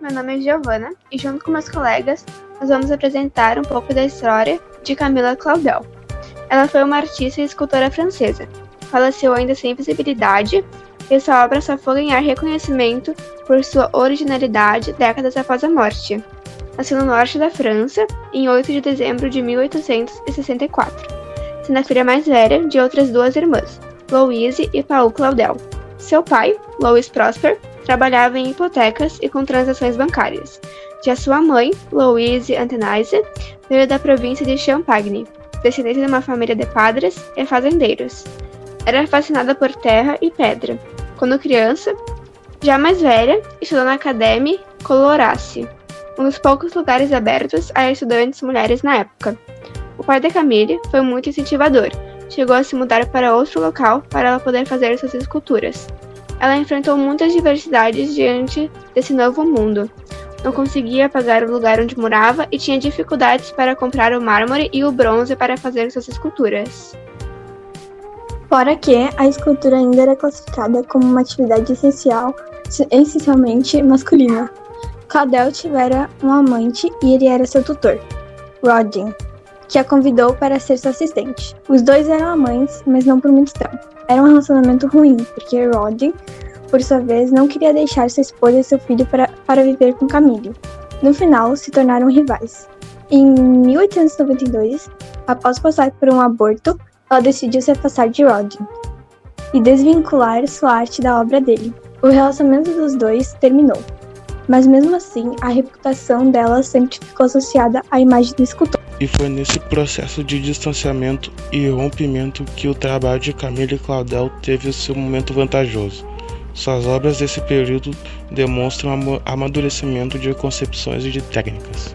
Meu nome é Giovana e junto com meus colegas nós vamos apresentar um pouco da história de Camila Claudel. Ela foi uma artista e escultora francesa. Faleceu ainda sem visibilidade e sua obra só foi ganhar reconhecimento por sua originalidade décadas após a morte. Nasceu no norte da França em 8 de dezembro de 1864, sendo a filha mais velha de outras duas irmãs, Louise e Paul Claudel. Seu pai, Louis Prosper, trabalhava em hipotecas e com transações bancárias. Já sua mãe, Louise Antenaise, veio da província de Champagne, descendente de uma família de padres e fazendeiros. Era fascinada por terra e pedra. Quando criança, já mais velha, estudou na Académie Colorace, um dos poucos lugares abertos a estudantes mulheres na época. O pai de Camille foi muito incentivador. Chegou a se mudar para outro local para ela poder fazer suas esculturas. Ela enfrentou muitas diversidades diante desse novo mundo. Não conseguia pagar o lugar onde morava e tinha dificuldades para comprar o mármore e o bronze para fazer suas esculturas. Fora que a escultura ainda era classificada como uma atividade essencial, essencialmente masculina. Claudel tivera um amante e ele era seu tutor, Rodin, que a convidou para ser seu assistente. Os dois eram amantes, mas não por muito tempo. Era um relacionamento ruim, porque Rodin, por sua vez, não queria deixar sua esposa e seu filho para, para viver com Camille. No final, se tornaram rivais. Em 1892, após passar por um aborto, ela decidiu se afastar de Rodin e desvincular sua arte da obra dele. O relacionamento dos dois terminou, mas mesmo assim, a reputação dela sempre ficou associada à imagem do escultor. E foi nesse processo de distanciamento e rompimento que o trabalho de Camille Claudel teve seu momento vantajoso. Suas obras desse período demonstram amadurecimento de concepções e de técnicas.